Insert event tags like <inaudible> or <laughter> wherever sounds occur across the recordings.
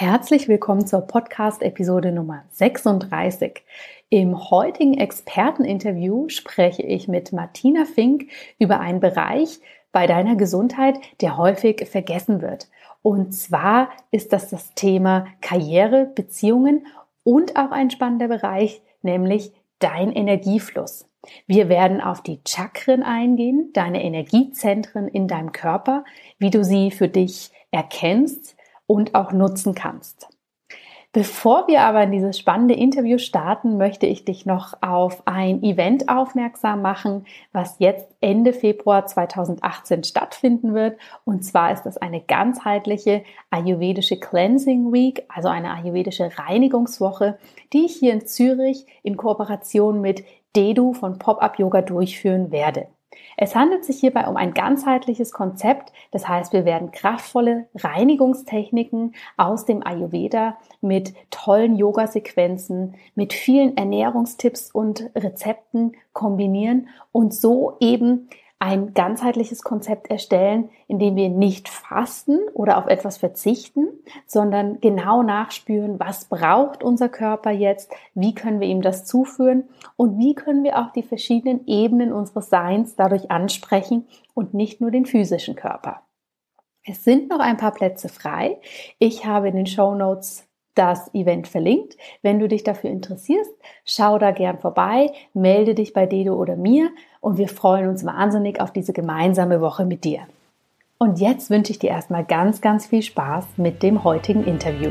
Herzlich willkommen zur Podcast-Episode Nummer 36. Im heutigen Experteninterview spreche ich mit Martina Fink über einen Bereich bei deiner Gesundheit, der häufig vergessen wird. Und zwar ist das das Thema Karriere, Beziehungen und auch ein spannender Bereich, nämlich dein Energiefluss. Wir werden auf die Chakren eingehen, deine Energiezentren in deinem Körper, wie du sie für dich erkennst, und auch nutzen kannst. Bevor wir aber in dieses spannende Interview starten, möchte ich dich noch auf ein Event aufmerksam machen, was jetzt Ende Februar 2018 stattfinden wird. Und zwar ist das eine ganzheitliche ayurvedische Cleansing Week, also eine ayurvedische Reinigungswoche, die ich hier in Zürich in Kooperation mit Dedu von Pop-Up Yoga durchführen werde. Es handelt sich hierbei um ein ganzheitliches Konzept. Das heißt, wir werden kraftvolle Reinigungstechniken aus dem Ayurveda mit tollen Yoga-Sequenzen, mit vielen Ernährungstipps und Rezepten kombinieren und so eben ein ganzheitliches Konzept erstellen, in dem wir nicht fasten oder auf etwas verzichten, sondern genau nachspüren, was braucht unser Körper jetzt, wie können wir ihm das zuführen und wie können wir auch die verschiedenen Ebenen unseres Seins dadurch ansprechen und nicht nur den physischen Körper. Es sind noch ein paar Plätze frei. Ich habe in den Show Notes das Event verlinkt. Wenn du dich dafür interessierst, schau da gern vorbei, melde dich bei Dedo oder mir und wir freuen uns wahnsinnig auf diese gemeinsame Woche mit dir. Und jetzt wünsche ich dir erstmal ganz, ganz viel Spaß mit dem heutigen Interview.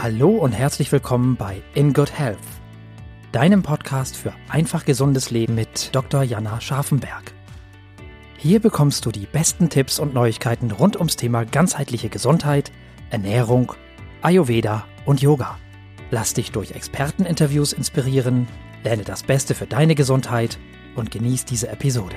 Hallo und herzlich willkommen bei In Good Health, deinem Podcast für einfach gesundes Leben mit Dr. Jana Scharfenberg. Hier bekommst du die besten Tipps und Neuigkeiten rund ums Thema ganzheitliche Gesundheit, Ernährung, Ayurveda und Yoga. Lass dich durch Experteninterviews inspirieren, lerne das Beste für deine Gesundheit und genieß diese Episode.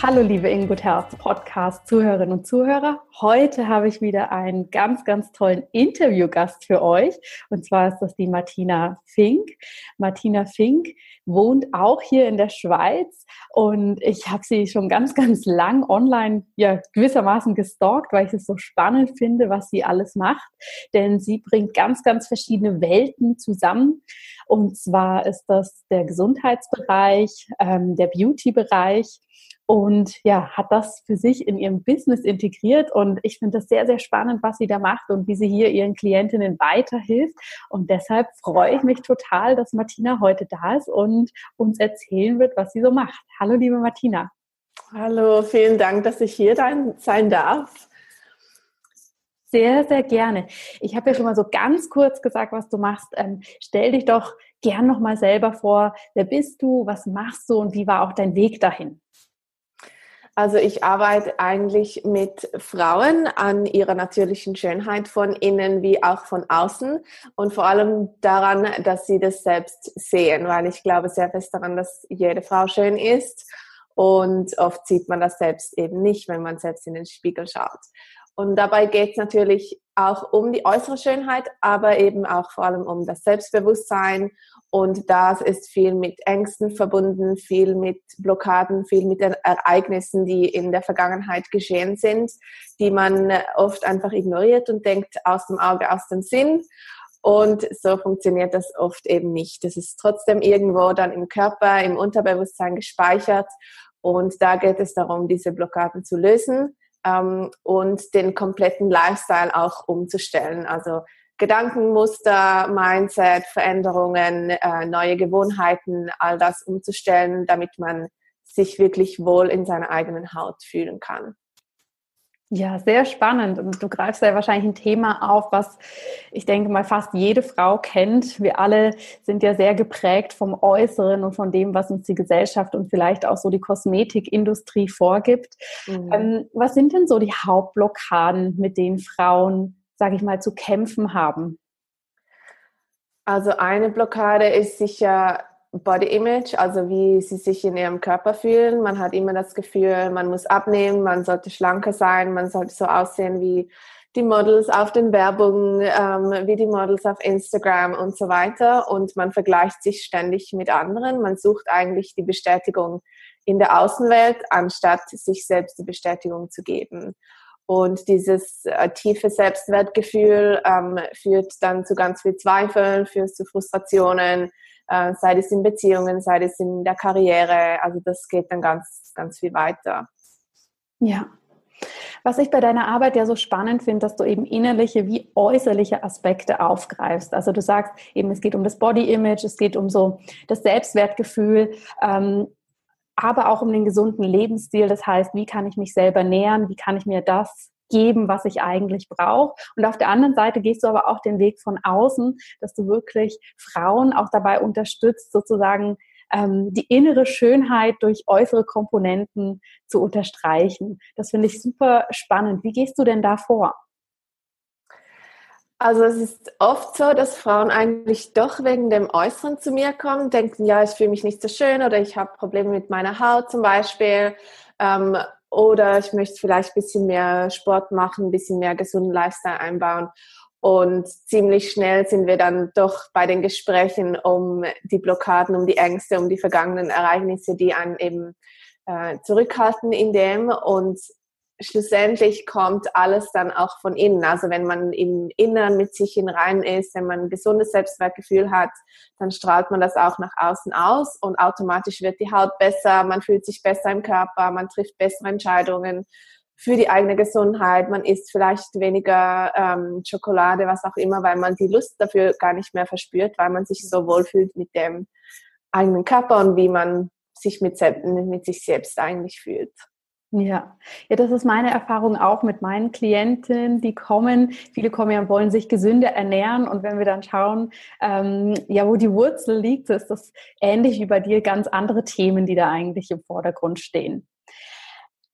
Hallo liebe In Good Health Podcast Zuhörerinnen und Zuhörer. Heute habe ich wieder einen ganz, ganz tollen Interviewgast für euch. Und zwar ist das die Martina Fink. Martina Fink wohnt auch hier in der Schweiz und ich habe sie schon ganz, ganz lang online ja gewissermaßen gestalkt, weil ich es so spannend finde, was sie alles macht. Denn sie bringt ganz, ganz verschiedene Welten zusammen. Und zwar ist das der Gesundheitsbereich, ähm, der Beauty-Bereich und ja, hat das für sich in ihrem Business integriert. Und ich finde das sehr, sehr spannend, was sie da macht und wie sie hier ihren Klientinnen weiterhilft. Und deshalb freue ich mich total, dass Martina heute da ist und uns erzählen wird, was sie so macht. Hallo, liebe Martina. Hallo, vielen Dank, dass ich hier sein darf. Sehr, sehr gerne. Ich habe ja schon mal so ganz kurz gesagt, was du machst. Ähm, stell dich doch gern noch mal selber vor. Wer bist du? Was machst du? Und wie war auch dein Weg dahin? Also ich arbeite eigentlich mit Frauen an ihrer natürlichen Schönheit von innen wie auch von außen und vor allem daran, dass sie das selbst sehen, weil ich glaube sehr fest daran, dass jede Frau schön ist und oft sieht man das selbst eben nicht, wenn man selbst in den Spiegel schaut. Und dabei geht es natürlich auch um die äußere Schönheit, aber eben auch vor allem um das Selbstbewusstsein. Und das ist viel mit Ängsten verbunden, viel mit Blockaden, viel mit den Ereignissen, die in der Vergangenheit geschehen sind, die man oft einfach ignoriert und denkt, aus dem Auge, aus dem Sinn. Und so funktioniert das oft eben nicht. Das ist trotzdem irgendwo dann im Körper, im Unterbewusstsein gespeichert. Und da geht es darum, diese Blockaden zu lösen ähm, und den kompletten Lifestyle auch umzustellen. Also Gedankenmuster, Mindset, Veränderungen, äh, neue Gewohnheiten, all das umzustellen, damit man sich wirklich wohl in seiner eigenen Haut fühlen kann. Ja, sehr spannend. Und du greifst ja wahrscheinlich ein Thema auf, was ich denke mal fast jede Frau kennt. Wir alle sind ja sehr geprägt vom Äußeren und von dem, was uns die Gesellschaft und vielleicht auch so die Kosmetikindustrie vorgibt. Mhm. Ähm, was sind denn so die Hauptblockaden, mit denen Frauen, sage ich mal, zu kämpfen haben? Also eine Blockade ist sicher Body Image, also wie sie sich in ihrem Körper fühlen. Man hat immer das Gefühl, man muss abnehmen, man sollte schlanker sein, man sollte so aussehen wie die Models auf den Werbungen, ähm, wie die Models auf Instagram und so weiter. Und man vergleicht sich ständig mit anderen. Man sucht eigentlich die Bestätigung in der Außenwelt, anstatt sich selbst die Bestätigung zu geben. Und dieses äh, tiefe Selbstwertgefühl ähm, führt dann zu ganz viel Zweifeln, führt zu Frustrationen, äh, sei es in Beziehungen, sei es in der Karriere. Also das geht dann ganz, ganz viel weiter. Ja. Was ich bei deiner Arbeit ja so spannend finde, dass du eben innerliche wie äußerliche Aspekte aufgreifst. Also du sagst eben, es geht um das Body Image, es geht um so das Selbstwertgefühl. Ähm, aber auch um den gesunden Lebensstil. Das heißt, wie kann ich mich selber nähern? Wie kann ich mir das geben, was ich eigentlich brauche? Und auf der anderen Seite gehst du aber auch den Weg von außen, dass du wirklich Frauen auch dabei unterstützt, sozusagen ähm, die innere Schönheit durch äußere Komponenten zu unterstreichen. Das finde ich super spannend. Wie gehst du denn da vor? Also es ist oft so, dass Frauen eigentlich doch wegen dem Äußeren zu mir kommen, denken, ja, ich fühle mich nicht so schön oder ich habe Probleme mit meiner Haut zum Beispiel. Ähm, oder ich möchte vielleicht ein bisschen mehr Sport machen, ein bisschen mehr gesunden Lifestyle einbauen. Und ziemlich schnell sind wir dann doch bei den Gesprächen um die Blockaden, um die Ängste, um die vergangenen Ereignisse, die einen eben äh, zurückhalten in dem. Und schlussendlich kommt alles dann auch von innen. Also wenn man im Inneren mit sich in rein ist, wenn man ein gesundes Selbstwertgefühl hat, dann strahlt man das auch nach außen aus und automatisch wird die Haut besser, man fühlt sich besser im Körper, man trifft bessere Entscheidungen für die eigene Gesundheit, man isst vielleicht weniger ähm, Schokolade, was auch immer, weil man die Lust dafür gar nicht mehr verspürt, weil man sich so wohlfühlt mit dem eigenen Körper und wie man sich mit, mit sich selbst eigentlich fühlt. Ja, ja, das ist meine Erfahrung auch mit meinen Klienten, die kommen. Viele kommen ja und wollen sich gesünder ernähren. Und wenn wir dann schauen, ähm, ja, wo die Wurzel liegt, ist das ähnlich wie bei dir ganz andere Themen, die da eigentlich im Vordergrund stehen.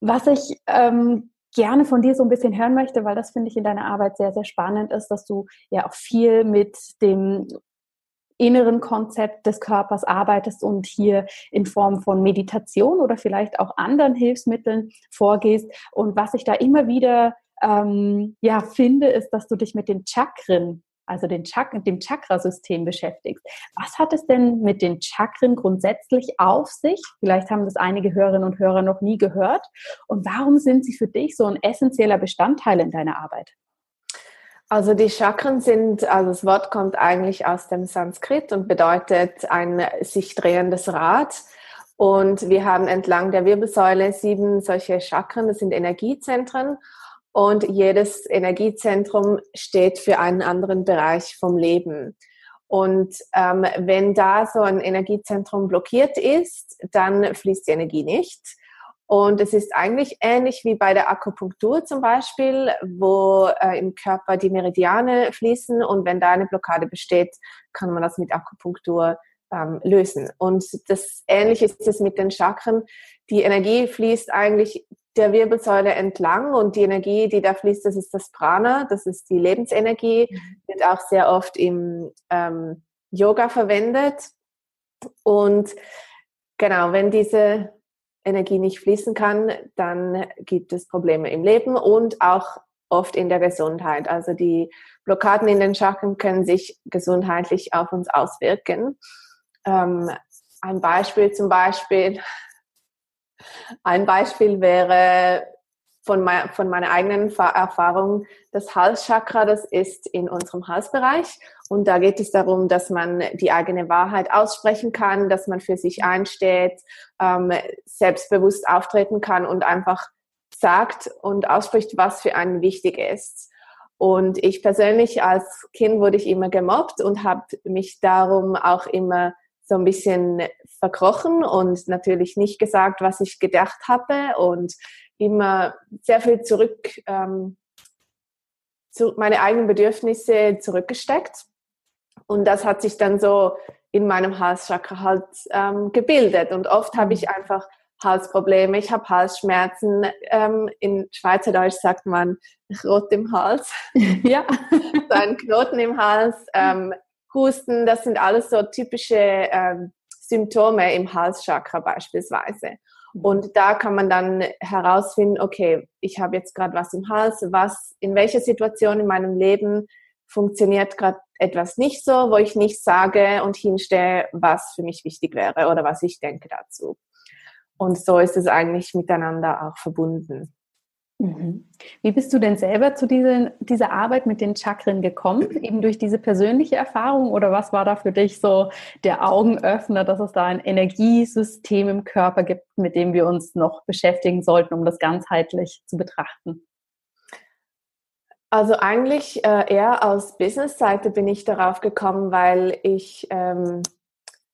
Was ich ähm, gerne von dir so ein bisschen hören möchte, weil das finde ich in deiner Arbeit sehr, sehr spannend ist, dass du ja auch viel mit dem inneren Konzept des Körpers arbeitest und hier in Form von Meditation oder vielleicht auch anderen Hilfsmitteln vorgehst. Und was ich da immer wieder ähm, ja, finde, ist, dass du dich mit den Chakren, also den Chak dem Chakrasystem beschäftigst. Was hat es denn mit den Chakren grundsätzlich auf sich? Vielleicht haben das einige Hörerinnen und Hörer noch nie gehört. Und warum sind sie für dich so ein essentieller Bestandteil in deiner Arbeit? Also die Chakren sind, also das Wort kommt eigentlich aus dem Sanskrit und bedeutet ein sich drehendes Rad. Und wir haben entlang der Wirbelsäule sieben solche Chakren, das sind Energiezentren. Und jedes Energiezentrum steht für einen anderen Bereich vom Leben. Und ähm, wenn da so ein Energiezentrum blockiert ist, dann fließt die Energie nicht. Und es ist eigentlich ähnlich wie bei der Akupunktur zum Beispiel, wo äh, im Körper die Meridiane fließen und wenn da eine Blockade besteht, kann man das mit Akupunktur ähm, lösen. Und das Ähnliche ist es mit den Chakren. Die Energie fließt eigentlich der Wirbelsäule entlang und die Energie, die da fließt, das ist das Prana, das ist die Lebensenergie, mhm. wird auch sehr oft im ähm, Yoga verwendet. Und genau, wenn diese Energie nicht fließen kann, dann gibt es Probleme im Leben und auch oft in der Gesundheit. Also die Blockaden in den Chakren können sich gesundheitlich auf uns auswirken. Ähm, ein Beispiel zum Beispiel, ein Beispiel wäre von, mein, von meiner eigenen Erfahrung, das Halschakra, das ist in unserem Halsbereich. Und da geht es darum, dass man die eigene Wahrheit aussprechen kann, dass man für sich einsteht, ähm, selbstbewusst auftreten kann und einfach sagt und ausspricht, was für einen wichtig ist. Und ich persönlich als Kind wurde ich immer gemobbt und habe mich darum auch immer so ein bisschen verkrochen und natürlich nicht gesagt, was ich gedacht habe und immer sehr viel zurück, ähm, zu meine eigenen Bedürfnisse zurückgesteckt. Und das hat sich dann so in meinem Halschakra halt ähm, gebildet. Und oft habe ich mhm. einfach Halsprobleme, ich habe Halsschmerzen. Ähm, in Schweizerdeutsch sagt man rot im Hals. <laughs> Ja. <laughs> so ein Knoten im Hals, ähm, Husten, das sind alles so typische ähm, Symptome im Halschakra beispielsweise. Mhm. Und da kann man dann herausfinden, okay, ich habe jetzt gerade was im Hals, was, in welcher Situation in meinem Leben funktioniert gerade etwas nicht so, wo ich nicht sage und hinstehe, was für mich wichtig wäre oder was ich denke dazu. Und so ist es eigentlich miteinander auch verbunden. Mhm. Wie bist du denn selber zu dieser, dieser Arbeit mit den Chakren gekommen? Eben durch diese persönliche Erfahrung oder was war da für dich so der Augenöffner, dass es da ein Energiesystem im Körper gibt, mit dem wir uns noch beschäftigen sollten, um das ganzheitlich zu betrachten? Also eigentlich äh, eher aus Business-Seite bin ich darauf gekommen, weil ich ähm,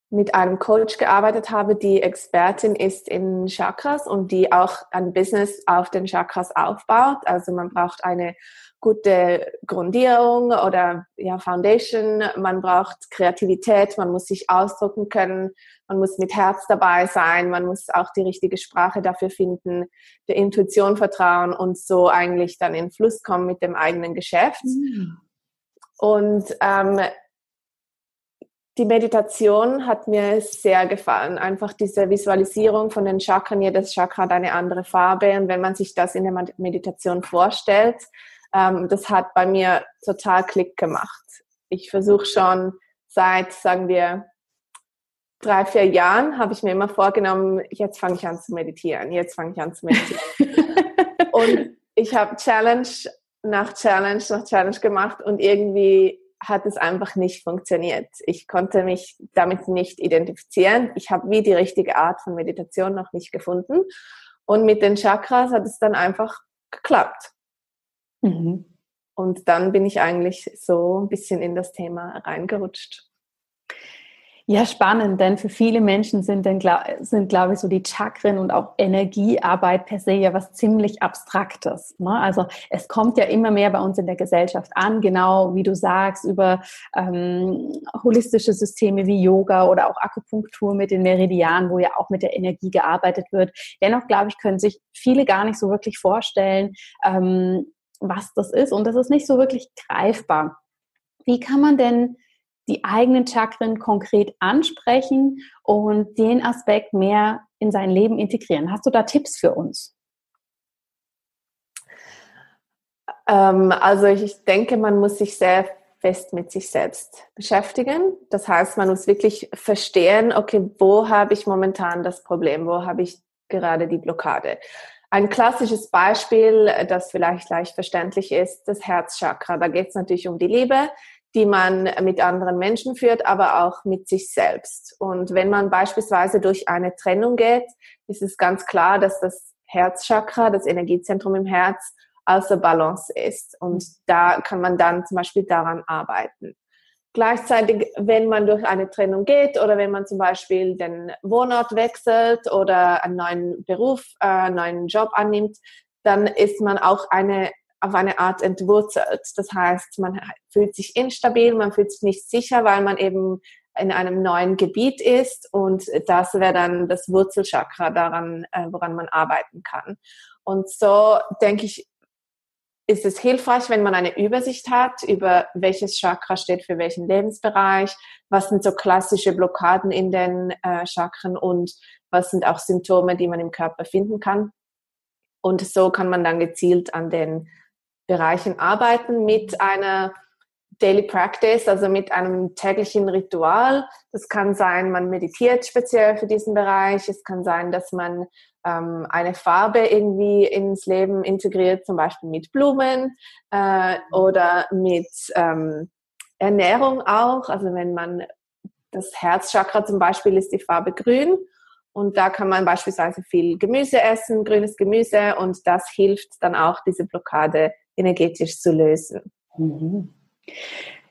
mit einem Coach gearbeitet habe, die Expertin ist in Chakras und die auch ein Business auf den Chakras aufbaut. Also man braucht eine gute Grundierung oder ja, Foundation, man braucht Kreativität, man muss sich ausdrücken können, man muss mit Herz dabei sein, man muss auch die richtige Sprache dafür finden, der Intuition vertrauen und so eigentlich dann in Fluss kommen mit dem eigenen Geschäft. Mhm. Und ähm, die Meditation hat mir sehr gefallen. Einfach diese Visualisierung von den Chakren. Jedes Chakra hat eine andere Farbe. Und wenn man sich das in der Meditation vorstellt, ähm, das hat bei mir total Klick gemacht. Ich versuche schon seit, sagen wir, drei, vier Jahren habe ich mir immer vorgenommen, jetzt fange ich an zu meditieren, jetzt fange ich an zu meditieren. <laughs> und ich habe Challenge nach Challenge nach Challenge gemacht und irgendwie hat es einfach nicht funktioniert. Ich konnte mich damit nicht identifizieren. Ich habe wie die richtige Art von Meditation noch nicht gefunden. Und mit den Chakras hat es dann einfach geklappt. Mhm. Und dann bin ich eigentlich so ein bisschen in das Thema reingerutscht. Ja, spannend, denn für viele Menschen sind, denn, sind glaube ich, so die Chakren und auch Energiearbeit per se ja was ziemlich Abstraktes. Ne? Also es kommt ja immer mehr bei uns in der Gesellschaft an, genau wie du sagst, über ähm, holistische Systeme wie Yoga oder auch Akupunktur mit den Meridianen, wo ja auch mit der Energie gearbeitet wird. Dennoch, glaube ich, können sich viele gar nicht so wirklich vorstellen, ähm, was das ist und das ist nicht so wirklich greifbar. Wie kann man denn die eigenen Chakren konkret ansprechen und den Aspekt mehr in sein Leben integrieren. Hast du da Tipps für uns? Ähm, also ich denke, man muss sich sehr fest mit sich selbst beschäftigen. Das heißt, man muss wirklich verstehen, okay, wo habe ich momentan das Problem, wo habe ich gerade die Blockade. Ein klassisches Beispiel, das vielleicht leicht verständlich ist, das Herzchakra. Da geht es natürlich um die Liebe die man mit anderen Menschen führt, aber auch mit sich selbst. Und wenn man beispielsweise durch eine Trennung geht, ist es ganz klar, dass das Herzchakra, das Energiezentrum im Herz, außer Balance ist. Und da kann man dann zum Beispiel daran arbeiten. Gleichzeitig, wenn man durch eine Trennung geht oder wenn man zum Beispiel den Wohnort wechselt oder einen neuen Beruf, äh, einen neuen Job annimmt, dann ist man auch eine auf eine Art entwurzelt. Das heißt, man fühlt sich instabil, man fühlt sich nicht sicher, weil man eben in einem neuen Gebiet ist und das wäre dann das Wurzelchakra daran, äh, woran man arbeiten kann. Und so denke ich, ist es hilfreich, wenn man eine Übersicht hat über welches Chakra steht für welchen Lebensbereich, was sind so klassische Blockaden in den äh, Chakren und was sind auch Symptome, die man im Körper finden kann. Und so kann man dann gezielt an den Bereichen arbeiten mit einer Daily Practice, also mit einem täglichen Ritual. Das kann sein, man meditiert speziell für diesen Bereich. Es kann sein, dass man ähm, eine Farbe irgendwie ins Leben integriert, zum Beispiel mit Blumen äh, oder mit ähm, Ernährung auch. Also wenn man das Herzchakra zum Beispiel ist die Farbe grün und da kann man beispielsweise viel Gemüse essen, grünes Gemüse und das hilft dann auch diese Blockade energetisch zu lösen. Mhm.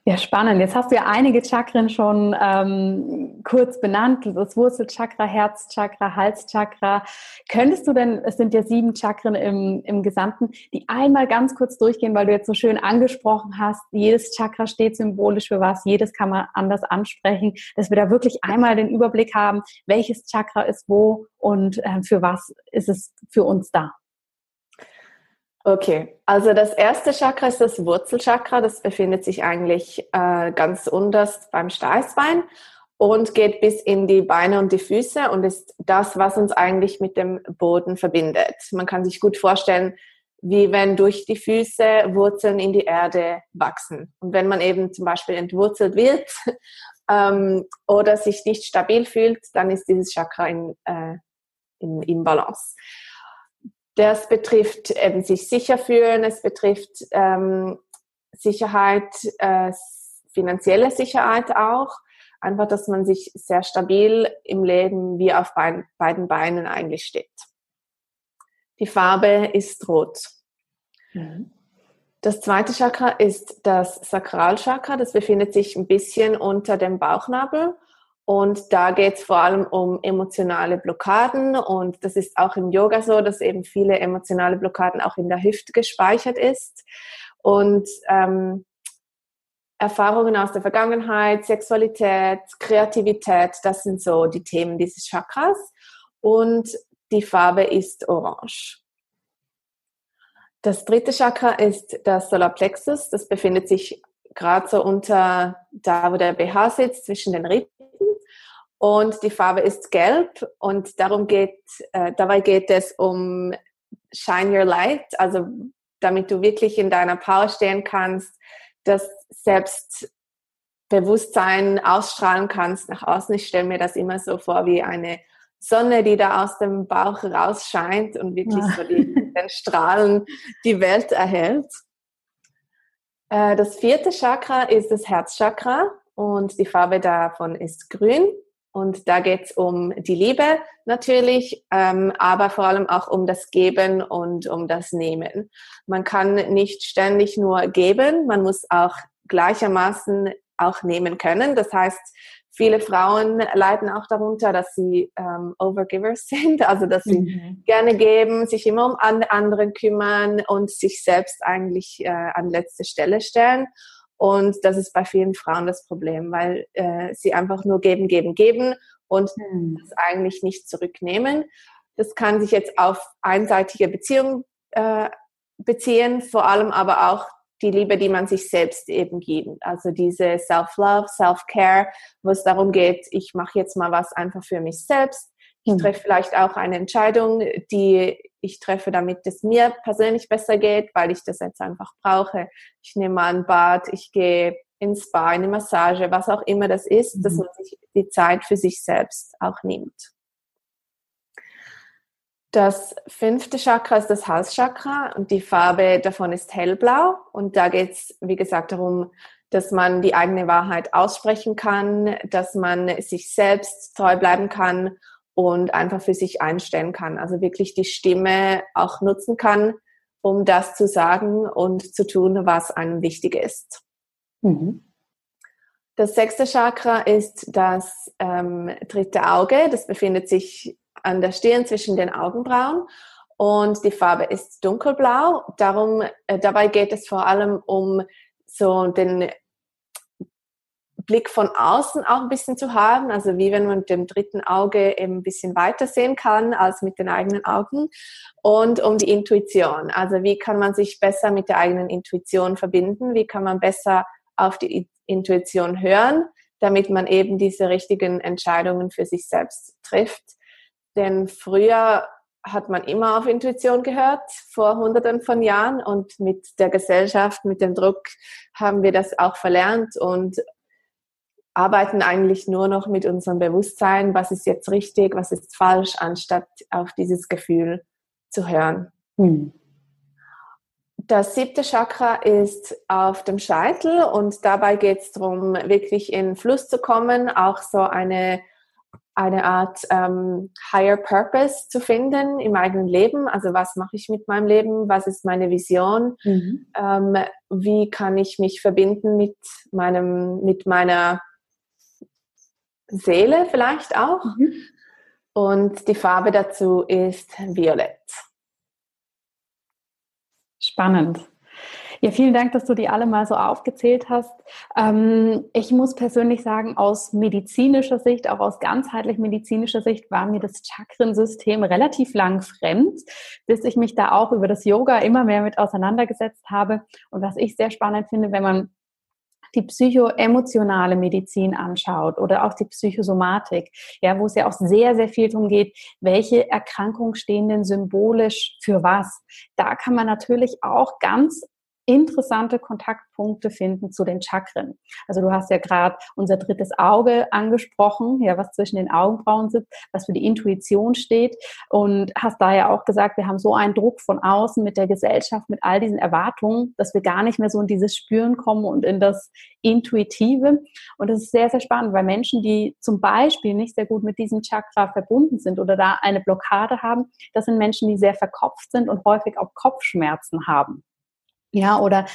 Ja, spannend. Jetzt hast du ja einige Chakren schon ähm, kurz benannt, das Wurzelchakra, Herzchakra, Halschakra. Könntest du denn, es sind ja sieben Chakren im, im Gesamten, die einmal ganz kurz durchgehen, weil du jetzt so schön angesprochen hast, jedes Chakra steht symbolisch für was, jedes kann man anders ansprechen, dass wir da wirklich einmal den Überblick haben, welches Chakra ist wo und äh, für was ist es für uns da. Okay, also das erste Chakra ist das Wurzelchakra. Das befindet sich eigentlich äh, ganz unterst beim Steißbein. Und geht bis in die Beine und die Füße und ist das, was uns eigentlich mit dem Boden verbindet. Man kann sich gut vorstellen, wie wenn durch die Füße Wurzeln in die Erde wachsen. Und wenn man eben zum Beispiel entwurzelt wird <laughs> ähm, oder sich nicht stabil fühlt, dann ist dieses Chakra in, äh, in, in Balance. Das betrifft eben sich sicher fühlen, es betrifft ähm, Sicherheit, äh, finanzielle Sicherheit auch Einfach, dass man sich sehr stabil im Leben wie auf beiden, beiden Beinen eigentlich steht. Die Farbe ist rot. Mhm. Das zweite Chakra ist das Sakralchakra. Das befindet sich ein bisschen unter dem Bauchnabel. Und da geht es vor allem um emotionale Blockaden. Und das ist auch im Yoga so, dass eben viele emotionale Blockaden auch in der Hüfte gespeichert ist. Und ähm, Erfahrungen aus der Vergangenheit, Sexualität, Kreativität, das sind so die Themen dieses Chakras. Und die Farbe ist orange. Das dritte Chakra ist das Solarplexus. Das befindet sich gerade so unter da, wo der BH sitzt, zwischen den Rippen. Und die Farbe ist gelb und darum geht, äh, dabei geht es um Shine Your Light, also damit du wirklich in deiner Power stehen kannst, das Selbstbewusstsein ausstrahlen kannst nach außen. Ich stelle mir das immer so vor wie eine Sonne, die da aus dem Bauch rausscheint und wirklich ja. so die, den Strahlen die Welt erhält. Äh, das vierte Chakra ist das Herzchakra und die Farbe davon ist grün. Und da geht es um die Liebe natürlich, ähm, aber vor allem auch um das Geben und um das Nehmen. Man kann nicht ständig nur geben, man muss auch gleichermaßen auch nehmen können. Das heißt, viele Frauen leiden auch darunter, dass sie ähm, Overgivers <laughs> sind, also dass sie mhm. gerne geben, sich immer um andere kümmern und sich selbst eigentlich äh, an letzte Stelle stellen. Und das ist bei vielen Frauen das Problem, weil äh, sie einfach nur geben, geben, geben und mhm. das eigentlich nicht zurücknehmen. Das kann sich jetzt auf einseitige Beziehungen äh, beziehen, vor allem aber auch die Liebe, die man sich selbst eben gibt. Also diese Self-Love, Self-Care, wo es darum geht, ich mache jetzt mal was einfach für mich selbst. Ich mhm. treffe vielleicht auch eine Entscheidung, die ich treffe, damit es mir persönlich besser geht, weil ich das jetzt einfach brauche. Ich nehme mal ein Bad, ich gehe ins Spa, eine Massage, was auch immer das ist, mhm. dass man sich die Zeit für sich selbst auch nimmt. Das fünfte Chakra ist das Halschakra und die Farbe davon ist hellblau. Und da geht es, wie gesagt, darum, dass man die eigene Wahrheit aussprechen kann, dass man sich selbst treu bleiben kann und einfach für sich einstellen kann. Also wirklich die Stimme auch nutzen kann, um das zu sagen und zu tun, was einem wichtig ist. Mhm. Das sechste Chakra ist das ähm, dritte Auge. Das befindet sich an der Stirn zwischen den Augenbrauen und die Farbe ist dunkelblau. Darum, äh, dabei geht es vor allem um so den Blick von außen auch ein bisschen zu haben, also wie wenn man mit dem dritten Auge eben ein bisschen weiter sehen kann als mit den eigenen Augen und um die Intuition. Also wie kann man sich besser mit der eigenen Intuition verbinden? Wie kann man besser auf die Intuition hören, damit man eben diese richtigen Entscheidungen für sich selbst trifft? Denn früher hat man immer auf Intuition gehört, vor hunderten von Jahren. Und mit der Gesellschaft, mit dem Druck haben wir das auch verlernt und arbeiten eigentlich nur noch mit unserem Bewusstsein, was ist jetzt richtig, was ist falsch, anstatt auf dieses Gefühl zu hören. Hm. Das siebte Chakra ist auf dem Scheitel und dabei geht es darum, wirklich in Fluss zu kommen, auch so eine, eine Art ähm, Higher Purpose zu finden im eigenen Leben. Also was mache ich mit meinem Leben? Was ist meine Vision? Mhm. Ähm, wie kann ich mich verbinden mit meinem, mit meiner Seele vielleicht auch. Mhm. Und die Farbe dazu ist Violett. Spannend. Ja, vielen Dank, dass du die alle mal so aufgezählt hast. Ähm, ich muss persönlich sagen, aus medizinischer Sicht, auch aus ganzheitlich medizinischer Sicht, war mir das Chakrensystem relativ lang fremd, bis ich mich da auch über das Yoga immer mehr mit auseinandergesetzt habe. Und was ich sehr spannend finde, wenn man die psychoemotionale Medizin anschaut oder auch die Psychosomatik, ja, wo es ja auch sehr, sehr viel darum geht, welche Erkrankungen stehen denn symbolisch für was. Da kann man natürlich auch ganz interessante Kontaktpunkte finden zu den Chakren. Also du hast ja gerade unser drittes Auge angesprochen, ja, was zwischen den Augenbrauen sitzt, was für die Intuition steht und hast da ja auch gesagt, wir haben so einen Druck von außen mit der Gesellschaft, mit all diesen Erwartungen, dass wir gar nicht mehr so in dieses Spüren kommen und in das Intuitive. Und das ist sehr, sehr spannend, weil Menschen, die zum Beispiel nicht sehr gut mit diesem Chakra verbunden sind oder da eine Blockade haben, das sind Menschen, die sehr verkopft sind und häufig auch Kopfschmerzen haben. Ja, oder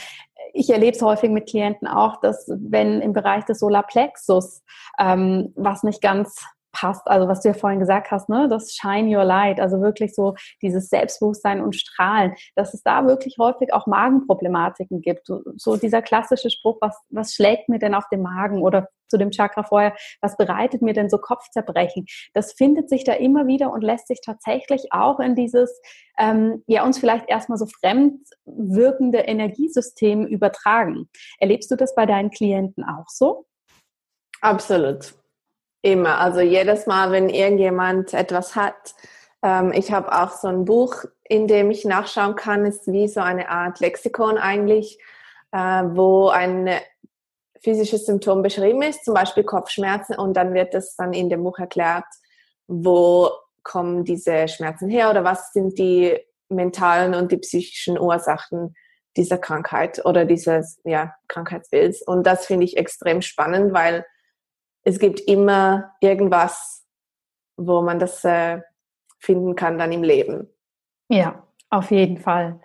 ich erlebe es häufig mit Klienten auch, dass wenn im Bereich des Solarplexus ähm, was nicht ganz passt, also was du ja vorhin gesagt hast, ne, das Shine Your Light, also wirklich so dieses Selbstbewusstsein und Strahlen, dass es da wirklich häufig auch Magenproblematiken gibt. So dieser klassische Spruch, was, was schlägt mir denn auf den Magen oder zu dem Chakra vorher, was bereitet mir denn so Kopfzerbrechen? Das findet sich da immer wieder und lässt sich tatsächlich auch in dieses, ähm, ja, uns vielleicht erstmal so fremd wirkende Energiesystem übertragen. Erlebst du das bei deinen Klienten auch so? Absolut. Immer. Also jedes Mal, wenn irgendjemand etwas hat, ähm, ich habe auch so ein Buch, in dem ich nachschauen kann, ist wie so eine Art Lexikon eigentlich, äh, wo ein physisches Symptom beschrieben ist, zum Beispiel Kopfschmerzen, und dann wird es dann in dem Buch erklärt, wo kommen diese Schmerzen her oder was sind die mentalen und die psychischen Ursachen dieser Krankheit oder dieses ja, Krankheitsbilds. Und das finde ich extrem spannend, weil es gibt immer irgendwas, wo man das äh, finden kann dann im Leben. Ja, auf jeden Fall.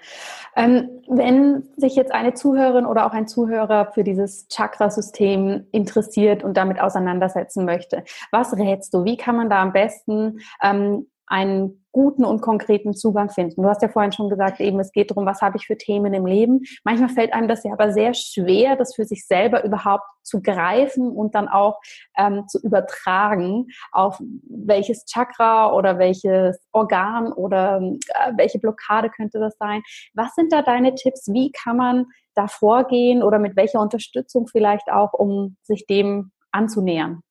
Ähm, wenn sich jetzt eine Zuhörerin oder auch ein Zuhörer für dieses Chakrasystem interessiert und damit auseinandersetzen möchte, was rätst du? Wie kann man da am besten ähm, einen guten und konkreten Zugang finden. Du hast ja vorhin schon gesagt, eben es geht darum, was habe ich für Themen im Leben. Manchmal fällt einem das ja aber sehr schwer, das für sich selber überhaupt zu greifen und dann auch ähm, zu übertragen auf welches Chakra oder welches Organ oder äh, welche Blockade könnte das sein. Was sind da deine Tipps? Wie kann man da vorgehen oder mit welcher Unterstützung vielleicht auch, um sich dem anzunähern?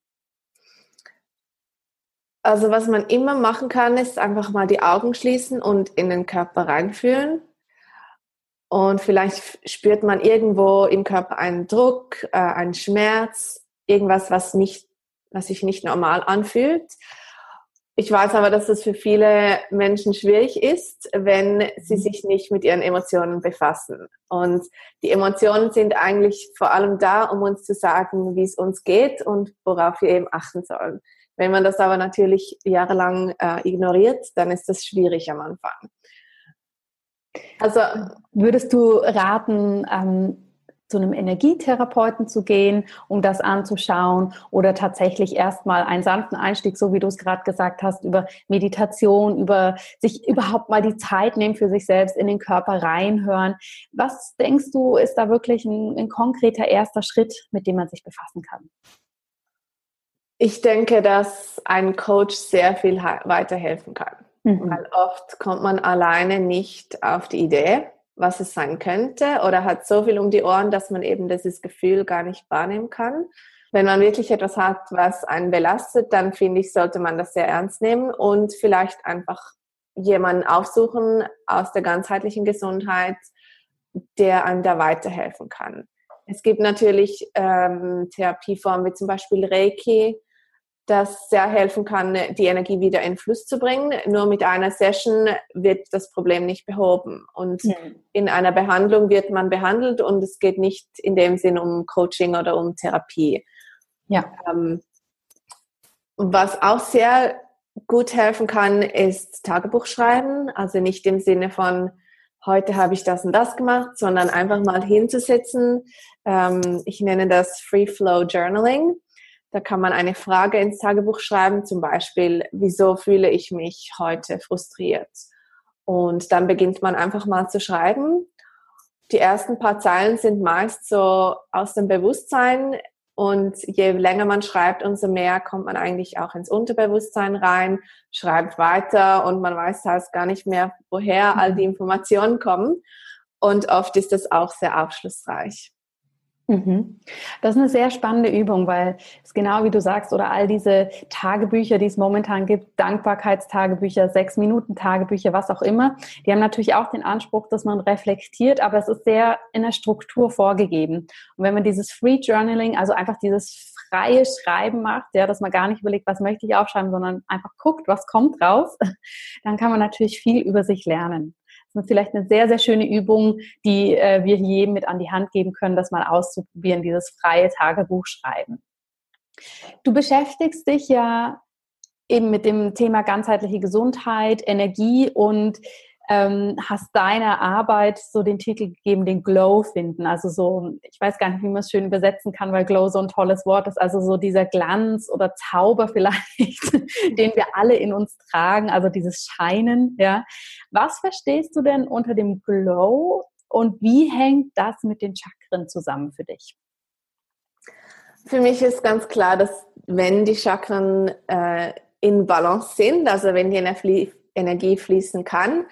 Also was man immer machen kann, ist einfach mal die Augen schließen und in den Körper reinfühlen. Und vielleicht spürt man irgendwo im Körper einen Druck, äh, einen Schmerz, irgendwas, was nicht, was sich nicht normal anfühlt. Ich weiß aber, dass es für viele Menschen schwierig ist, wenn sie mhm. sich nicht mit ihren Emotionen befassen. Und die Emotionen sind eigentlich vor allem da, um uns zu sagen, wie es uns geht und worauf wir eben achten sollen. Wenn man das aber natürlich jahrelang äh, ignoriert, dann ist das schwierig am Anfang. Also würdest du raten, ähm, zu einem Energietherapeuten zu gehen, um das anzuschauen oder tatsächlich erstmal einen sanften Einstieg, so wie du es gerade gesagt hast, über Meditation, über sich überhaupt mal die Zeit nehmen für sich selbst, in den Körper reinhören. Was denkst du, ist da wirklich ein, ein konkreter erster Schritt, mit dem man sich befassen kann? Ich denke, dass ein Coach sehr viel weiterhelfen kann. Mhm. Weil oft kommt man alleine nicht auf die Idee, was es sein könnte oder hat so viel um die Ohren, dass man eben dieses Gefühl gar nicht wahrnehmen kann. Wenn man wirklich etwas hat, was einen belastet, dann finde ich, sollte man das sehr ernst nehmen und vielleicht einfach jemanden aufsuchen aus der ganzheitlichen Gesundheit, der einem da weiterhelfen kann. Es gibt natürlich ähm, Therapieformen wie zum Beispiel Reiki, das sehr helfen kann, die Energie wieder in Fluss zu bringen. Nur mit einer Session wird das Problem nicht behoben. Und ja. in einer Behandlung wird man behandelt und es geht nicht in dem Sinn um Coaching oder um Therapie. Ja. Ähm, was auch sehr gut helfen kann, ist Tagebuch schreiben. Also nicht im Sinne von, heute habe ich das und das gemacht, sondern einfach mal hinzusetzen. Ähm, ich nenne das Free Flow Journaling da kann man eine Frage ins Tagebuch schreiben, zum Beispiel, wieso fühle ich mich heute frustriert? Und dann beginnt man einfach mal zu schreiben. Die ersten paar Zeilen sind meist so aus dem Bewusstsein und je länger man schreibt, umso mehr kommt man eigentlich auch ins Unterbewusstsein rein, schreibt weiter und man weiß halt gar nicht mehr, woher all die mhm. Informationen kommen. Und oft ist das auch sehr aufschlussreich. Mhm. Das ist eine sehr spannende Übung, weil es genau wie du sagst, oder all diese Tagebücher, die es momentan gibt, Dankbarkeitstagebücher, sechs Minuten Tagebücher, was auch immer, die haben natürlich auch den Anspruch, dass man reflektiert, aber es ist sehr in der Struktur vorgegeben. Und wenn man dieses Free Journaling, also einfach dieses freie Schreiben macht, ja, dass man gar nicht überlegt, was möchte ich aufschreiben, sondern einfach guckt, was kommt raus, <laughs> dann kann man natürlich viel über sich lernen. Vielleicht eine sehr, sehr schöne Übung, die äh, wir jedem mit an die Hand geben können, das mal auszuprobieren, dieses freie Tagebuch schreiben. Du beschäftigst dich ja eben mit dem Thema ganzheitliche Gesundheit, Energie und ähm, hast deiner Arbeit so den Titel gegeben, den Glow finden. Also so, ich weiß gar nicht, wie man es schön übersetzen kann, weil Glow so ein tolles Wort ist. Also so dieser Glanz oder Zauber <laughs> vielleicht, den wir alle in uns tragen, also dieses Scheinen, ja. Was verstehst du denn unter dem Glow und wie hängt das mit den Chakren zusammen für dich? Für mich ist ganz klar, dass wenn die Chakren äh, in Balance sind, also wenn die Energie fließen kann,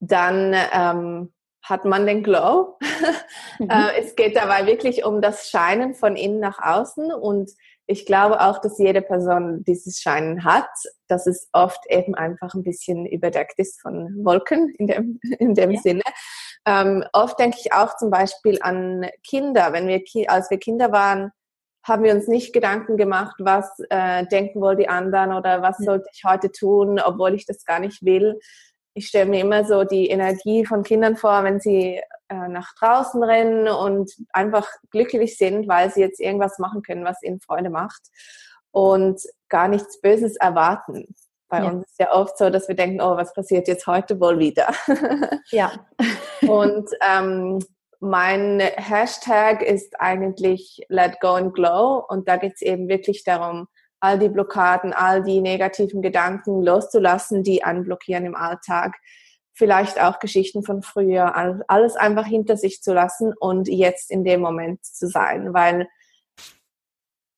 dann ähm, hat man den Glow. <laughs> Mhm. äh, es geht dabei wirklich um das Scheinen von innen nach außen und ich glaube auch, dass jede Person dieses Scheinen hat, dass es oft eben einfach ein bisschen überdeckt ist von Wolken in dem, <laughs> in dem ja. Sinne. Ähm, oft denke ich auch zum Beispiel an Kinder. Wenn wir, als wir Kinder waren, haben wir uns nicht Gedanken gemacht, was äh, denken wohl die anderen oder was sollte ich heute tun, obwohl ich das gar nicht will ich stelle mir immer so die Energie von Kindern vor, wenn sie äh, nach draußen rennen und einfach glücklich sind, weil sie jetzt irgendwas machen können, was ihnen Freude macht und gar nichts Böses erwarten. Bei ja. uns ist ja oft so, dass wir denken, oh, was passiert jetzt heute wohl wieder? ja. <laughs> und ähm, mein Hashtag ist eigentlich Let Go and Glow und da geht es eben wirklich darum, all die Blockaden, all die negativen Gedanken loszulassen, die anblockieren im Alltag. Vielleicht auch Geschichten von früher, alles einfach hinter sich zu lassen und jetzt in dem Moment zu sein, weil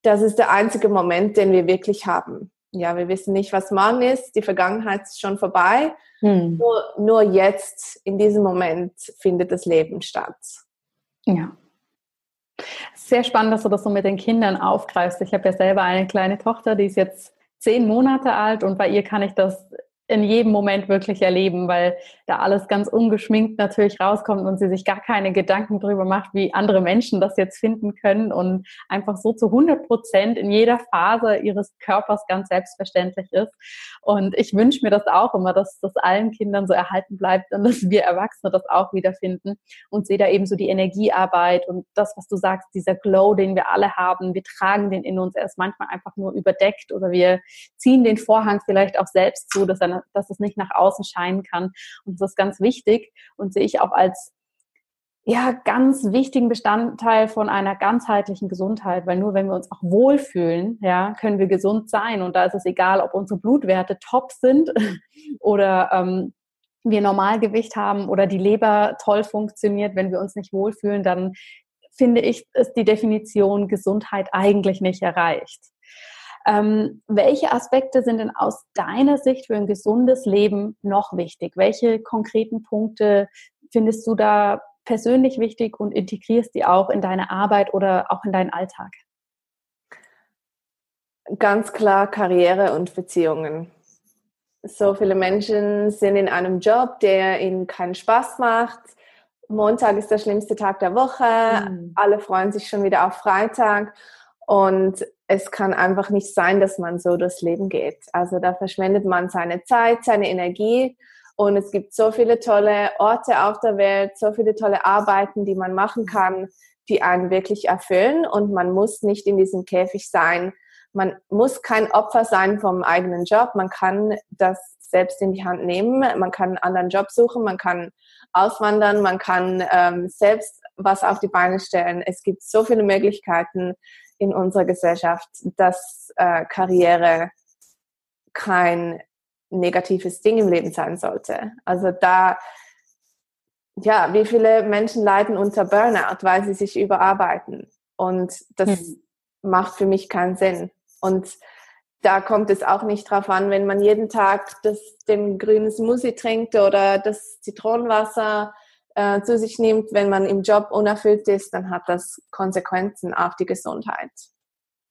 das ist der einzige Moment, den wir wirklich haben. Ja, wir wissen nicht, was morgen ist, die Vergangenheit ist schon vorbei. Hm. Nur, nur jetzt, in diesem Moment, findet das Leben statt. Ja, sehr spannend, dass du das so mit den Kindern aufgreifst. Ich habe ja selber eine kleine Tochter, die ist jetzt zehn Monate alt und bei ihr kann ich das in jedem Moment wirklich erleben, weil da alles ganz ungeschminkt natürlich rauskommt und sie sich gar keine Gedanken darüber macht, wie andere Menschen das jetzt finden können und einfach so zu 100 Prozent in jeder Phase ihres Körpers ganz selbstverständlich ist. Und ich wünsche mir das auch immer, dass das allen Kindern so erhalten bleibt und dass wir Erwachsene das auch wiederfinden und sehe da eben so die Energiearbeit und das, was du sagst, dieser Glow, den wir alle haben, wir tragen den in uns, er ist manchmal einfach nur überdeckt oder wir ziehen den Vorhang vielleicht auch selbst zu, dass er dass es nicht nach außen scheinen kann. Und das ist ganz wichtig und sehe ich auch als ja, ganz wichtigen Bestandteil von einer ganzheitlichen Gesundheit, weil nur wenn wir uns auch wohlfühlen, ja, können wir gesund sein. Und da ist es egal, ob unsere Blutwerte top sind <laughs> oder ähm, wir Normalgewicht haben oder die Leber toll funktioniert. Wenn wir uns nicht wohlfühlen, dann finde ich, ist die Definition Gesundheit eigentlich nicht erreicht. Ähm, welche Aspekte sind denn aus deiner Sicht für ein gesundes Leben noch wichtig? Welche konkreten Punkte findest du da persönlich wichtig und integrierst die auch in deine Arbeit oder auch in deinen Alltag? Ganz klar Karriere und Beziehungen. So viele Menschen sind in einem Job, der ihnen keinen Spaß macht. Montag ist der schlimmste Tag der Woche. Mhm. Alle freuen sich schon wieder auf Freitag. Und es kann einfach nicht sein, dass man so durchs Leben geht. Also da verschwendet man seine Zeit, seine Energie und es gibt so viele tolle Orte auf der Welt, so viele tolle Arbeiten, die man machen kann, die einen wirklich erfüllen und man muss nicht in diesem Käfig sein. Man muss kein Opfer sein vom eigenen Job. Man kann das selbst in die Hand nehmen. Man kann einen anderen Job suchen. Man kann auswandern. Man kann ähm, selbst was auf die Beine stellen. Es gibt so viele Möglichkeiten in unserer Gesellschaft, dass äh, Karriere kein negatives Ding im Leben sein sollte. Also da, ja, wie viele Menschen leiden unter Burnout, weil sie sich überarbeiten. Und das mhm. macht für mich keinen Sinn. Und da kommt es auch nicht drauf an, wenn man jeden Tag das, den grünen Smoothie trinkt oder das Zitronenwasser äh, zu sich nimmt, wenn man im Job unerfüllt ist, dann hat das Konsequenzen auf die Gesundheit.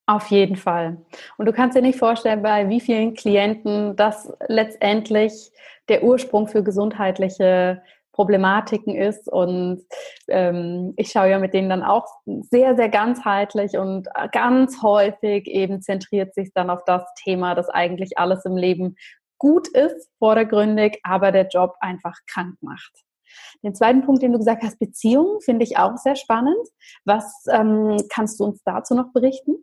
Auf jeden Fall. Und du kannst dir nicht vorstellen, bei wie vielen Klienten das letztendlich der Ursprung für gesundheitliche Problematiken ist. Und ähm, ich schaue ja mit denen dann auch sehr, sehr ganzheitlich und ganz häufig eben zentriert sich dann auf das Thema, dass eigentlich alles im Leben gut ist, vordergründig, aber der Job einfach krank macht. Den zweiten Punkt, den du gesagt hast, Beziehungen, finde ich auch sehr spannend. Was ähm, kannst du uns dazu noch berichten?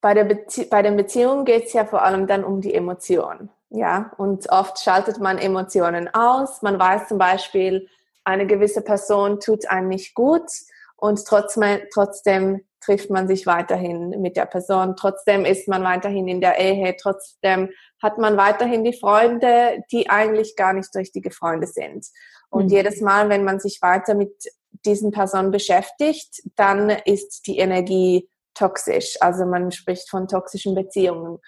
Bei, der Bezie bei den Beziehungen geht es ja vor allem dann um die Emotionen. Ja, und oft schaltet man Emotionen aus. Man weiß zum Beispiel, eine gewisse Person tut einem nicht gut und trotzdem, trotzdem trifft man sich weiterhin mit der Person. Trotzdem ist man weiterhin in der Ehe. Trotzdem hat man weiterhin die Freunde, die eigentlich gar nicht richtige Freunde sind. Und mhm. jedes Mal, wenn man sich weiter mit diesen Personen beschäftigt, dann ist die Energie toxisch. Also man spricht von toxischen Beziehungen.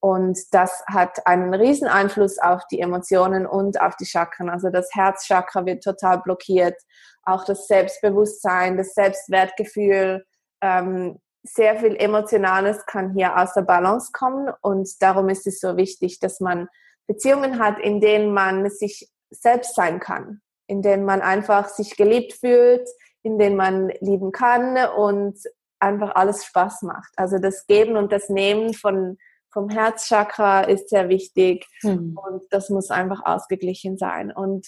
Und das hat einen riesen Einfluss auf die Emotionen und auf die Chakren. Also das Herzchakra wird total blockiert. Auch das Selbstbewusstsein, das Selbstwertgefühl, ähm, sehr viel Emotionales kann hier aus der Balance kommen. Und darum ist es so wichtig, dass man Beziehungen hat, in denen man sich selbst sein kann, in denen man einfach sich geliebt fühlt, in denen man lieben kann und einfach alles Spaß macht. Also das Geben und das Nehmen von, vom Herzchakra ist sehr wichtig mhm. und das muss einfach ausgeglichen sein. Und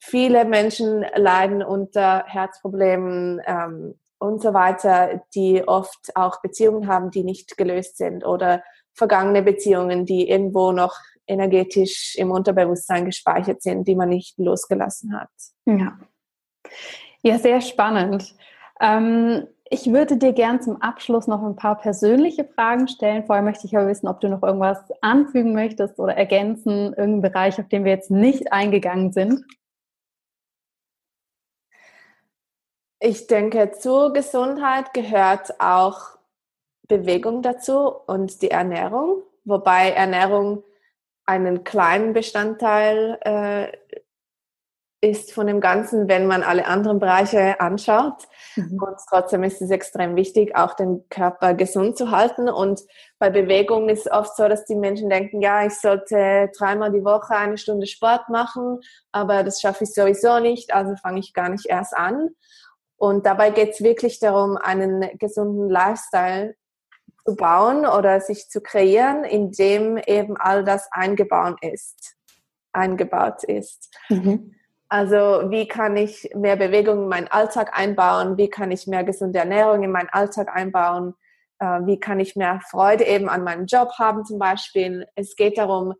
viele Menschen leiden unter Herzproblemen ähm, und so weiter, die oft auch Beziehungen haben, die nicht gelöst sind oder vergangene Beziehungen, die irgendwo noch energetisch im Unterbewusstsein gespeichert sind, die man nicht losgelassen hat. Ja, ja sehr spannend. Ähm, ich würde dir gern zum Abschluss noch ein paar persönliche Fragen stellen. Vorher möchte ich aber wissen, ob du noch irgendwas anfügen möchtest oder ergänzen, irgendeinen Bereich, auf den wir jetzt nicht eingegangen sind. Ich denke, zur Gesundheit gehört auch Bewegung dazu und die Ernährung, wobei Ernährung einen kleinen Bestandteil äh, ist von dem Ganzen, wenn man alle anderen Bereiche anschaut. Mhm. Und trotzdem ist es extrem wichtig, auch den Körper gesund zu halten. Und bei Bewegung ist es oft so, dass die Menschen denken, ja, ich sollte dreimal die Woche eine Stunde Sport machen, aber das schaffe ich sowieso nicht, also fange ich gar nicht erst an. Und dabei geht es wirklich darum, einen gesunden Lifestyle zu bauen oder sich zu kreieren, in dem eben all das eingebaut ist. Eingebaut ist. Mhm. Also wie kann ich mehr Bewegung in meinen Alltag einbauen? Wie kann ich mehr gesunde Ernährung in meinen Alltag einbauen? Äh, wie kann ich mehr Freude eben an meinem Job haben zum Beispiel? Es geht darum,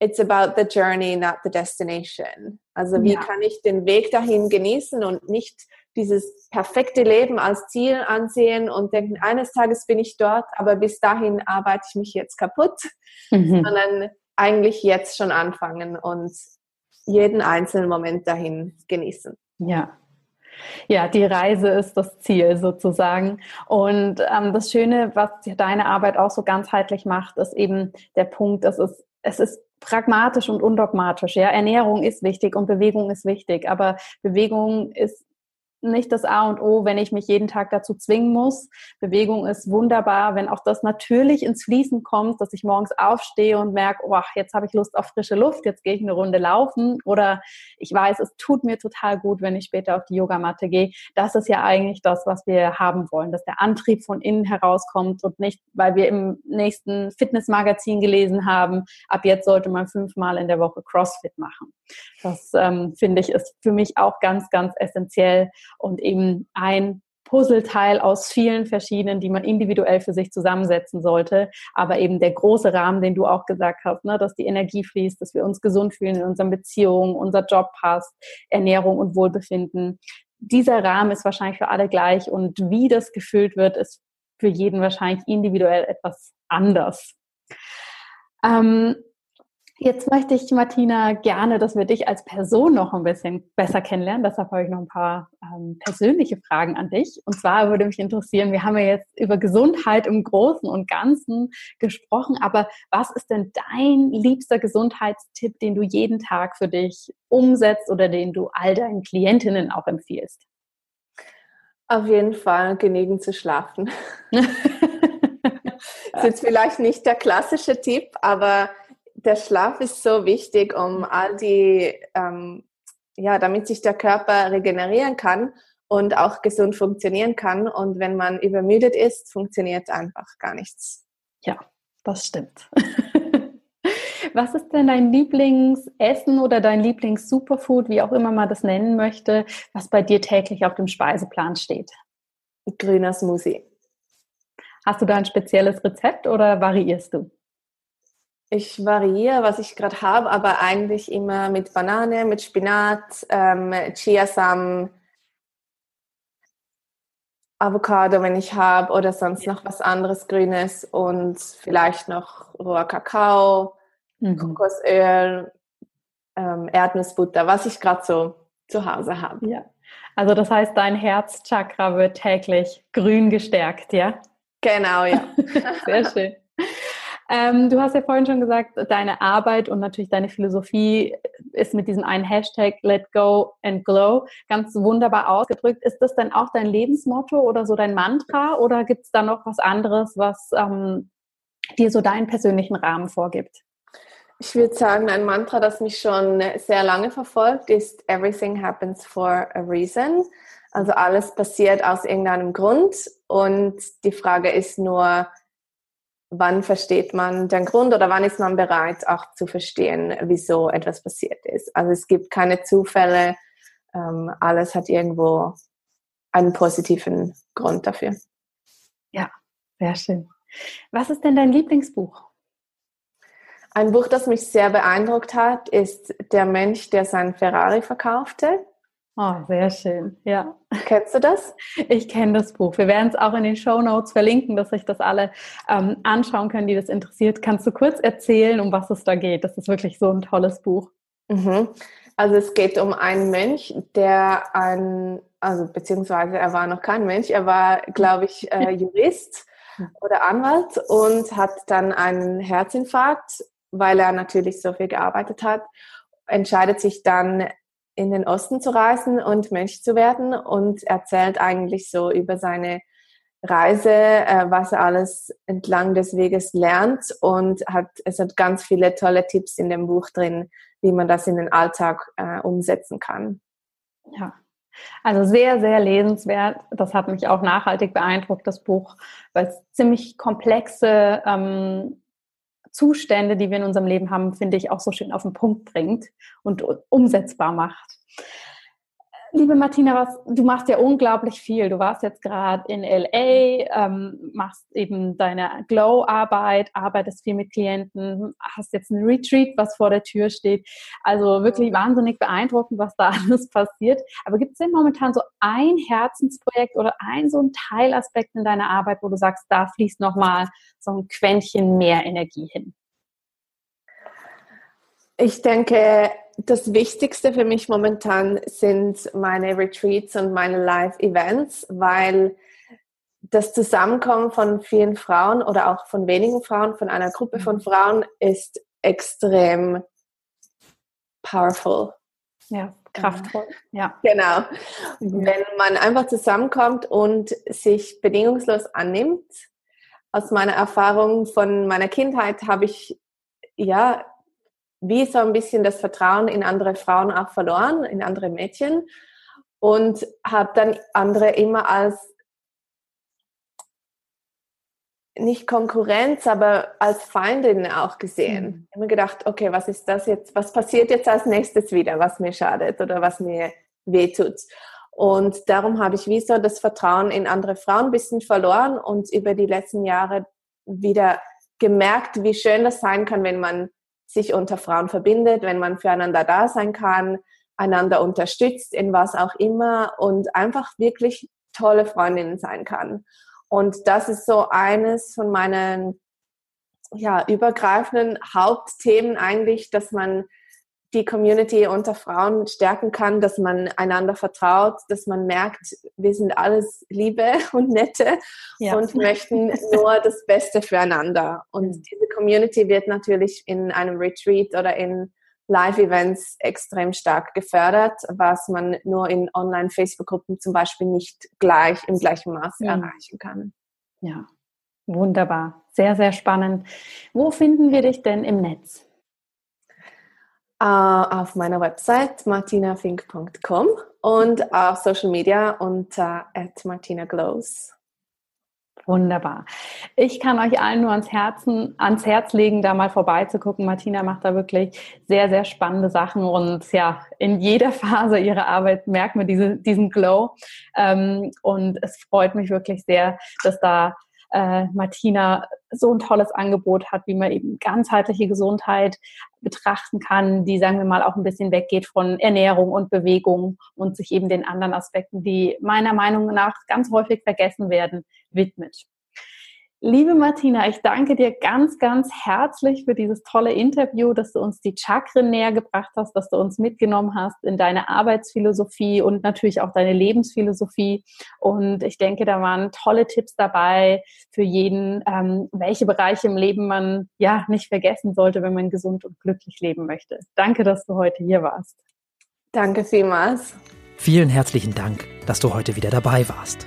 it's about the journey, not the destination. Also wie ja. kann ich den Weg dahin genießen und nicht dieses perfekte Leben als Ziel ansehen und denken, eines Tages bin ich dort, aber bis dahin arbeite ich mich jetzt kaputt, mhm. sondern eigentlich jetzt schon anfangen und jeden einzelnen Moment dahin genießen. Ja. Ja, die Reise ist das Ziel sozusagen. Und ähm, das Schöne, was deine Arbeit auch so ganzheitlich macht, ist eben der Punkt, es ist, es ist pragmatisch und undogmatisch. Ja, Ernährung ist wichtig und Bewegung ist wichtig, aber Bewegung ist nicht das A und O, wenn ich mich jeden Tag dazu zwingen muss. Bewegung ist wunderbar, wenn auch das natürlich ins Fließen kommt, dass ich morgens aufstehe und merke, oh, jetzt habe ich Lust auf frische Luft, jetzt gehe ich eine Runde laufen oder ich weiß, es tut mir total gut, wenn ich später auf die Yogamatte gehe. Das ist ja eigentlich das, was wir haben wollen, dass der Antrieb von innen herauskommt und nicht, weil wir im nächsten Fitnessmagazin gelesen haben, ab jetzt sollte man fünfmal in der Woche CrossFit machen. Das ähm, finde ich ist für mich auch ganz, ganz essentiell und eben ein Puzzleteil aus vielen verschiedenen, die man individuell für sich zusammensetzen sollte. Aber eben der große Rahmen, den du auch gesagt hast, ne, dass die Energie fließt, dass wir uns gesund fühlen in unseren Beziehungen, unser Job passt, Ernährung und Wohlbefinden. Dieser Rahmen ist wahrscheinlich für alle gleich und wie das gefüllt wird, ist für jeden wahrscheinlich individuell etwas anders. Ähm, Jetzt möchte ich, Martina, gerne, dass wir dich als Person noch ein bisschen besser kennenlernen. Deshalb habe ich noch ein paar ähm, persönliche Fragen an dich. Und zwar würde mich interessieren, wir haben ja jetzt über Gesundheit im Großen und Ganzen gesprochen, aber was ist denn dein liebster Gesundheitstipp, den du jeden Tag für dich umsetzt oder den du all deinen Klientinnen auch empfiehlst? Auf jeden Fall genügend zu schlafen. das <laughs> ist jetzt vielleicht nicht der klassische Tipp, aber der Schlaf ist so wichtig, um all die, ähm, ja, damit sich der Körper regenerieren kann und auch gesund funktionieren kann. Und wenn man übermüdet ist, funktioniert einfach gar nichts. Ja, das stimmt. <laughs> Was ist denn dein Lieblingsessen oder dein Lieblings-Superfood, wie auch immer man das nennen möchte, was bei dir täglich auf dem Speiseplan steht? Grüner Smoothie. Hast du da ein spezielles Rezept oder variierst du? Ich variiere, was ich gerade habe, aber eigentlich immer mit Banane, mit Spinat, ähm, Chiasamen, Avocado, wenn ich habe, oder sonst noch was anderes Grünes und vielleicht noch roher Kakao, mhm. Kokosöl, ähm, Erdnussbutter, was ich gerade so zu Hause habe. Ja. Also das heißt, dein Herzchakra wird täglich grün gestärkt, ja? Genau, ja. <laughs> Sehr schön. Ähm, du hast ja vorhin schon gesagt, deine Arbeit und natürlich deine Philosophie ist mit diesem einen Hashtag Let Go and Glow ganz wunderbar ausgedrückt. Ist das denn auch dein Lebensmotto oder so dein Mantra oder gibt es da noch was anderes, was ähm, dir so deinen persönlichen Rahmen vorgibt? Ich würde sagen, ein Mantra, das mich schon sehr lange verfolgt, ist Everything happens for a reason. Also alles passiert aus irgendeinem Grund und die Frage ist nur, wann versteht man den Grund oder wann ist man bereit, auch zu verstehen, wieso etwas passiert ist. Also es gibt keine Zufälle, ähm, alles hat irgendwo einen positiven Grund dafür. Ja, sehr schön. Was ist denn dein Lieblingsbuch? Ein Buch, das mich sehr beeindruckt hat, ist Der Mensch, der seinen Ferrari verkaufte. Oh, sehr schön, ja. Kennst du das? Ich kenne das Buch. Wir werden es auch in den Show Notes verlinken, dass sich das alle ähm, anschauen können, die das interessiert. Kannst du kurz erzählen, um was es da geht? Das ist wirklich so ein tolles Buch. Mhm. Also es geht um einen Mönch, der ein, also beziehungsweise er war noch kein Mönch, er war, glaube ich, äh, Jurist oder Anwalt und hat dann einen Herzinfarkt, weil er natürlich so viel gearbeitet hat, entscheidet sich dann in den Osten zu reisen und Mönch zu werden und erzählt eigentlich so über seine Reise, äh, was er alles entlang des Weges lernt und hat, es hat ganz viele tolle Tipps in dem Buch drin, wie man das in den Alltag äh, umsetzen kann. Ja, also sehr, sehr lesenswert. Das hat mich auch nachhaltig beeindruckt, das Buch, weil es ziemlich komplexe ähm, Zustände, die wir in unserem Leben haben, finde ich auch so schön auf den Punkt bringt und umsetzbar macht. Liebe Martina, was, du machst ja unglaublich viel. Du warst jetzt gerade in LA, ähm, machst eben deine Glow-Arbeit, arbeitest viel mit Klienten, hast jetzt ein Retreat, was vor der Tür steht. Also wirklich wahnsinnig beeindruckend, was da <laughs> alles passiert. Aber gibt es denn momentan so ein Herzensprojekt oder ein so ein Teilaspekt in deiner Arbeit, wo du sagst, da fließt nochmal so ein Quäntchen mehr Energie hin? Ich denke, das Wichtigste für mich momentan sind meine Retreats und meine Live-Events, weil das Zusammenkommen von vielen Frauen oder auch von wenigen Frauen, von einer Gruppe von mhm. Frauen ist extrem powerful. Ja, kraftvoll. Ja. Genau. Mhm. Wenn man einfach zusammenkommt und sich bedingungslos annimmt. Aus meiner Erfahrung von meiner Kindheit habe ich ja wie so ein bisschen das Vertrauen in andere Frauen auch verloren, in andere Mädchen und habe dann andere immer als nicht Konkurrenz, aber als Feindin auch gesehen. Mhm. Immer gedacht, okay, was ist das jetzt? Was passiert jetzt als nächstes wieder, was mir schadet oder was mir wehtut? Und darum habe ich wie so das Vertrauen in andere Frauen ein bisschen verloren und über die letzten Jahre wieder gemerkt, wie schön das sein kann, wenn man sich unter Frauen verbindet, wenn man füreinander da sein kann, einander unterstützt in was auch immer und einfach wirklich tolle Freundinnen sein kann. Und das ist so eines von meinen ja, übergreifenden Hauptthemen eigentlich, dass man die Community unter Frauen stärken kann, dass man einander vertraut, dass man merkt, wir sind alles Liebe <laughs> und Nette ja. und möchten <laughs> nur das Beste füreinander. Und mhm. diese Community wird natürlich in einem Retreat oder in Live-Events extrem stark gefördert, was man nur in Online-Facebook-Gruppen zum Beispiel nicht gleich im gleichen Maße ja. erreichen kann. Ja, wunderbar. Sehr, sehr spannend. Wo finden wir dich denn im Netz? Uh, auf meiner Website martinafink.com und auf Social Media unter martinaglows. Wunderbar. Ich kann euch allen nur ans Herzen, ans Herz legen, da mal vorbeizugucken. Martina macht da wirklich sehr, sehr spannende Sachen und ja, in jeder <laughs> Phase ihrer Arbeit merkt man diese, diesen Glow. Ähm, und es freut mich wirklich sehr, dass da äh, Martina so ein tolles Angebot hat, wie man eben ganzheitliche Gesundheit betrachten kann, die, sagen wir mal, auch ein bisschen weggeht von Ernährung und Bewegung und sich eben den anderen Aspekten, die meiner Meinung nach ganz häufig vergessen werden, widmet. Liebe Martina, ich danke dir ganz, ganz herzlich für dieses tolle Interview, dass du uns die Chakren näher gebracht hast, dass du uns mitgenommen hast in deine Arbeitsphilosophie und natürlich auch deine Lebensphilosophie. Und ich denke, da waren tolle Tipps dabei für jeden, ähm, welche Bereiche im Leben man ja nicht vergessen sollte, wenn man gesund und glücklich leben möchte. Danke, dass du heute hier warst. Danke vielmals. Vielen herzlichen Dank, dass du heute wieder dabei warst.